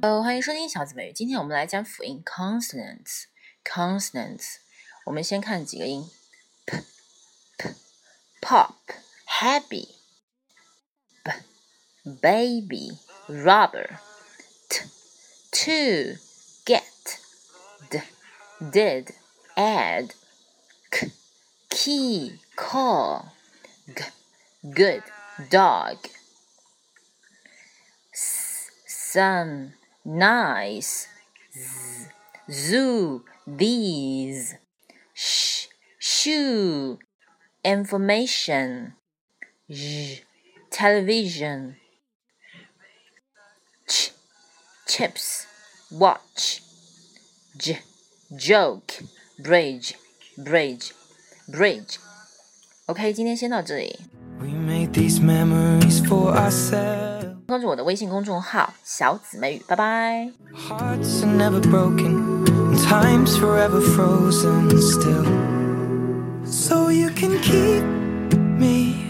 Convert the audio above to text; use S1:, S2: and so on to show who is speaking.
S1: 呃，欢迎收听小姊妹语。今天我们来讲辅音 consonants。consonants，我们先看几个音：p、p、pop、happy、b、baby、rubber、t、to、get、d、did、add、k、key、call、g、good、dog、s、sun。nice, z, zoo, these, sh, shoe, information, j, television, ch, chips, watch, j, joke, bridge, bridge, bridge. OK，今天先到这里。We made these memories for ourselves. 关注我的微信公众号小姊妹拜拜 hearts are never broken